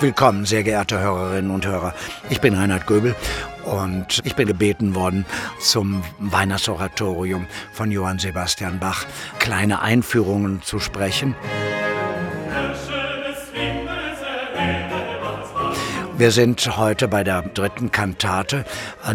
Willkommen, sehr geehrte Hörerinnen und Hörer. Ich bin Reinhard Göbel und ich bin gebeten worden, zum Weihnachtsoratorium von Johann Sebastian Bach kleine Einführungen zu sprechen. Wir sind heute bei der dritten Kantate,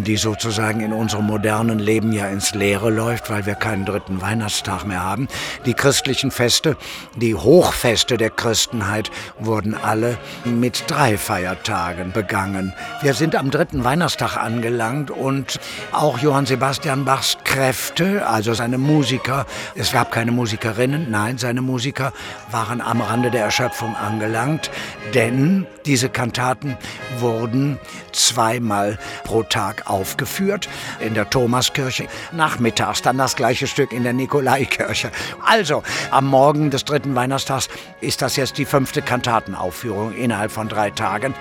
die sozusagen in unserem modernen Leben ja ins Leere läuft, weil wir keinen dritten Weihnachtstag mehr haben. Die christlichen Feste, die Hochfeste der Christenheit wurden alle mit drei Feiertagen begangen. Wir sind am dritten Weihnachtstag angelangt und auch Johann Sebastian Bachs Kräfte, also seine Musiker, es gab keine Musikerinnen, nein, seine Musiker waren am Rande der Erschöpfung angelangt, denn diese Kantaten wurden zweimal pro Tag aufgeführt. In der Thomaskirche, nachmittags dann das gleiche Stück in der Nikolaikirche. Also, am Morgen des dritten Weihnachtstags ist das jetzt die fünfte Kantatenaufführung innerhalb von drei Tagen.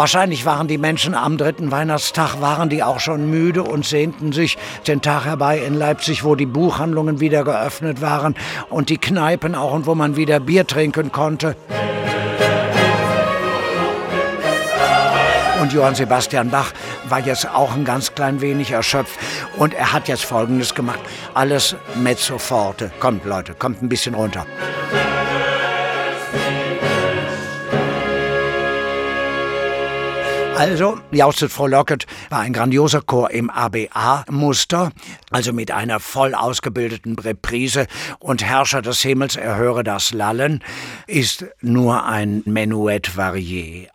Wahrscheinlich waren die Menschen am dritten Weihnachtstag, waren die auch schon müde und sehnten sich den Tag herbei in Leipzig, wo die Buchhandlungen wieder geöffnet waren und die Kneipen auch und wo man wieder Bier trinken konnte. Und Johann Sebastian Bach war jetzt auch ein ganz klein wenig erschöpft. Und er hat jetzt Folgendes gemacht. Alles mezzo forte. Kommt, Leute, kommt ein bisschen runter. Also, Jaustet Frohlocket war ein grandioser Chor im ABA-Muster, also mit einer voll ausgebildeten Reprise und Herrscher des Himmels erhöre das Lallen ist nur ein Menuett varié.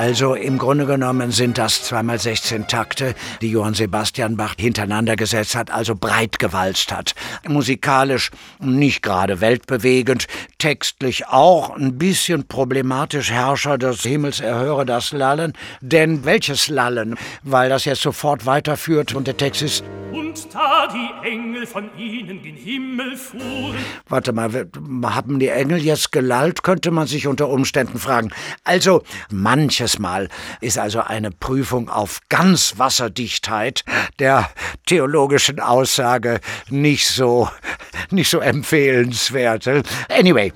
Also im Grunde genommen sind das zweimal 16 Takte, die Johann Sebastian Bach hintereinander gesetzt hat, also breit gewalzt hat. Musikalisch nicht gerade weltbewegend, textlich auch ein bisschen problematisch. Herrscher des Himmels erhöre das Lallen. Denn welches Lallen? Weil das jetzt sofort weiterführt und der Text ist und da die Engel von ihnen gen Himmel fuhren. Warte mal, haben die Engel jetzt gelallt, könnte man sich unter Umständen fragen. Also, manches Mal ist also eine Prüfung auf Ganzwasserdichtheit der theologischen Aussage nicht so, nicht so empfehlenswert. Anyway.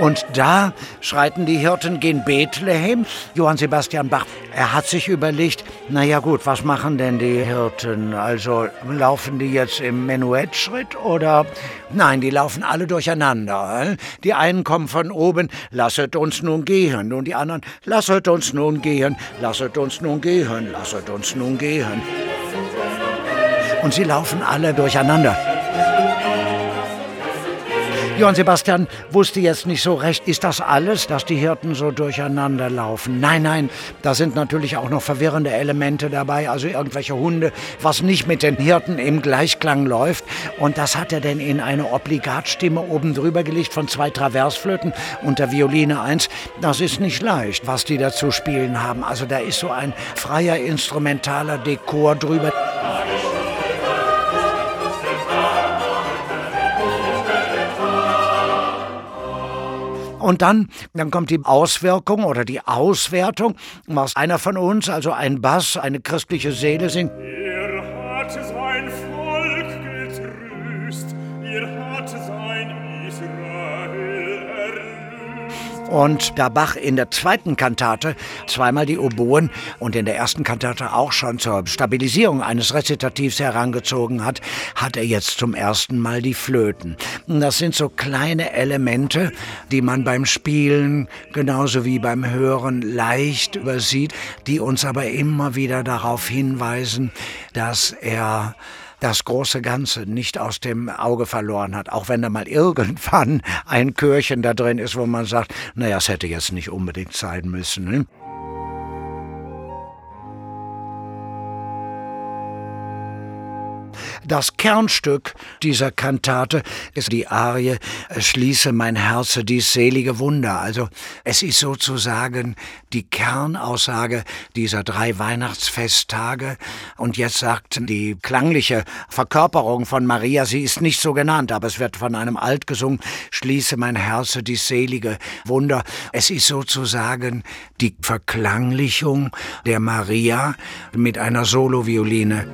Und da schreiten die Hirten gen Bethlehem. Johann Sebastian Bach, er hat sich überlegt, naja gut, was machen denn die Hirten? Also laufen die jetzt im Menuettschritt oder? Nein, die laufen alle durcheinander. Die einen kommen von oben, lasset uns nun gehen. Und die anderen, lasset uns nun gehen, lasset uns nun gehen, lasset uns nun gehen. Und sie laufen alle durcheinander. Johann Sebastian wusste jetzt nicht so recht, ist das alles, dass die Hirten so durcheinander laufen? Nein, nein, da sind natürlich auch noch verwirrende Elemente dabei, also irgendwelche Hunde, was nicht mit den Hirten im Gleichklang läuft. Und das hat er denn in eine Obligatstimme oben drüber gelegt von zwei Traversflöten und der Violine eins. Das ist nicht leicht, was die dazu spielen haben. Also da ist so ein freier instrumentaler Dekor drüber. Und dann, dann kommt die Auswirkung oder die Auswertung, was einer von uns, also ein Bass, eine christliche Seele singt. Und da Bach in der zweiten Kantate zweimal die Oboen und in der ersten Kantate auch schon zur Stabilisierung eines Rezitativs herangezogen hat, hat er jetzt zum ersten Mal die Flöten. Das sind so kleine Elemente, die man beim Spielen genauso wie beim Hören leicht übersieht, die uns aber immer wieder darauf hinweisen, dass er das große Ganze nicht aus dem Auge verloren hat, auch wenn da mal irgendwann ein Chörchen da drin ist, wo man sagt, naja, es hätte jetzt nicht unbedingt sein müssen. Ne? Das Kernstück dieser Kantate ist die Arie Schließe mein Herze dies selige Wunder. Also es ist sozusagen die Kernaussage dieser drei Weihnachtsfesttage. Und jetzt sagt die klangliche Verkörperung von Maria, sie ist nicht so genannt, aber es wird von einem Alt gesungen, Schließe mein Herze dies selige Wunder. Es ist sozusagen die Verklanglichung der Maria mit einer Solovioline.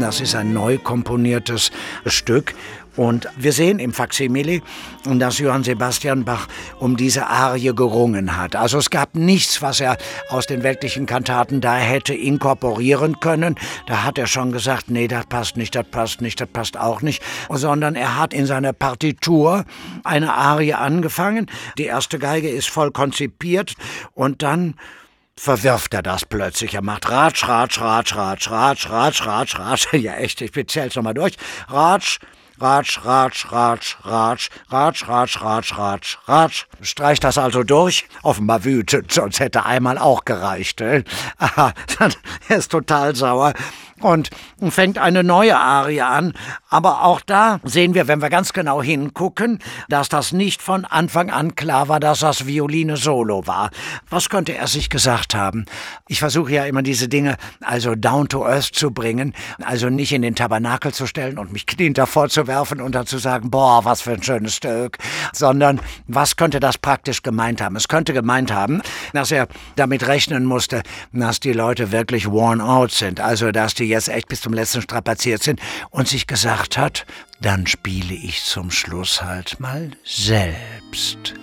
Das ist ein neu komponiertes Stück. Und wir sehen im Faksimile, dass Johann Sebastian Bach um diese Arie gerungen hat. Also es gab nichts, was er aus den weltlichen Kantaten da hätte inkorporieren können. Da hat er schon gesagt, nee, das passt nicht, das passt nicht, das passt auch nicht. Sondern er hat in seiner Partitur eine Arie angefangen. Die erste Geige ist voll konzipiert und dann verwirft er das plötzlich. Er macht Ratsch, Ratsch, Ratsch, Ratsch, Ratsch, Ratsch, Ratsch, Ratsch. Ja, echt, ich zähl's nochmal durch. Ratsch, Ratsch, Ratsch, Ratsch, Ratsch, Ratsch, Ratsch, Ratsch, Ratsch, Ratsch. Streicht das also durch? Offenbar wütend, sonst hätte einmal auch gereicht. Aha, er ist total sauer und fängt eine neue Arie an. Aber auch da sehen wir, wenn wir ganz genau hingucken, dass das nicht von Anfang an klar war, dass das Violine Solo war. Was könnte er sich gesagt haben? Ich versuche ja immer diese Dinge also down to earth zu bringen, also nicht in den Tabernakel zu stellen und mich kniend davor zu werfen und dann zu sagen, boah, was für ein schönes Stück, sondern was könnte das praktisch gemeint haben? Es könnte gemeint haben, dass er damit rechnen musste, dass die Leute wirklich worn out sind, also dass die jetzt echt bis zum letzten strapaziert sind und sich gesagt hat, dann spiele ich zum Schluss halt mal selbst.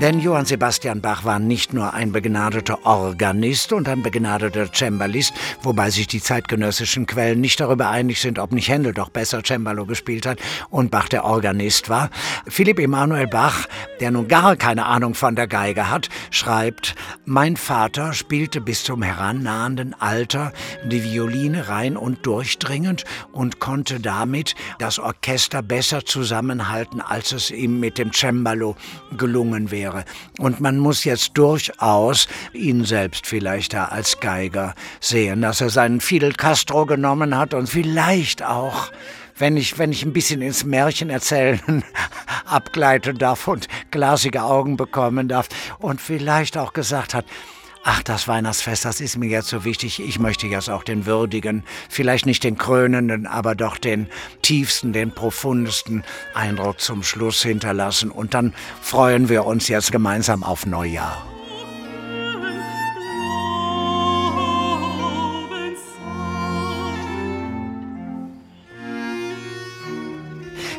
Denn Johann Sebastian Bach war nicht nur ein begnadeter Organist und ein begnadeter Cembalist, wobei sich die zeitgenössischen Quellen nicht darüber einig sind, ob nicht Händel doch besser Cembalo gespielt hat und Bach der Organist war. Philipp Emanuel Bach, der nun gar keine Ahnung von der Geige hat, schreibt, mein Vater spielte bis zum herannahenden Alter die Violine rein und durchdringend und konnte damit das Orchester besser zusammenhalten, als es ihm mit dem Cembalo gelungen wäre wäre. Und man muss jetzt durchaus ihn selbst vielleicht da als Geiger sehen, dass er seinen Fidel Castro genommen hat und vielleicht auch wenn ich, wenn ich ein bisschen ins Märchen erzählen abgleiten darf und glasige Augen bekommen darf und vielleicht auch gesagt hat, ach, das Weihnachtsfest, das ist mir jetzt so wichtig, ich möchte jetzt auch den würdigen, vielleicht nicht den krönenden, aber doch den tiefsten, den profundesten Eindruck zum Schluss hinterlassen. Und dann freuen wir uns jetzt gemeinsam auf Neujahr.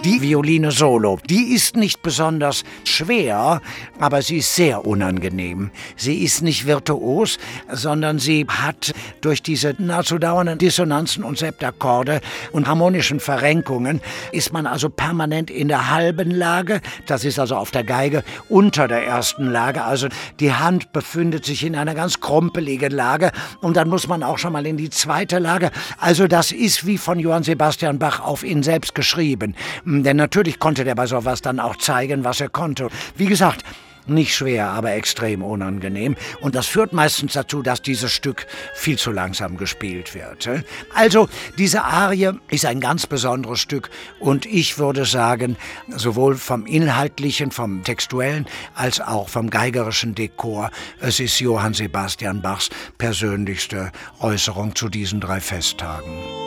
Die Violine Solo, die ist nicht besonders schwer, aber sie ist sehr unangenehm. Sie ist nicht virtuos, sondern sie hat durch diese nahezu dauernden Dissonanzen und Septakkorde und harmonischen Verrenkungen ist man also permanent in der halben Lage, das ist also auf der Geige unter der ersten Lage, also die Hand befindet sich in einer ganz krumpeligen Lage und dann muss man auch schon mal in die zweite Lage. Also das ist wie von Johann Sebastian Bach auf ihn selbst geschrieben. Denn natürlich konnte der bei sowas dann auch zeigen, was er konnte. Wie gesagt, nicht schwer, aber extrem unangenehm. Und das führt meistens dazu, dass dieses Stück viel zu langsam gespielt wird. Also, diese Arie ist ein ganz besonderes Stück und ich würde sagen, sowohl vom inhaltlichen, vom textuellen, als auch vom geigerischen Dekor, es ist Johann Sebastian Bachs persönlichste Äußerung zu diesen drei Festtagen.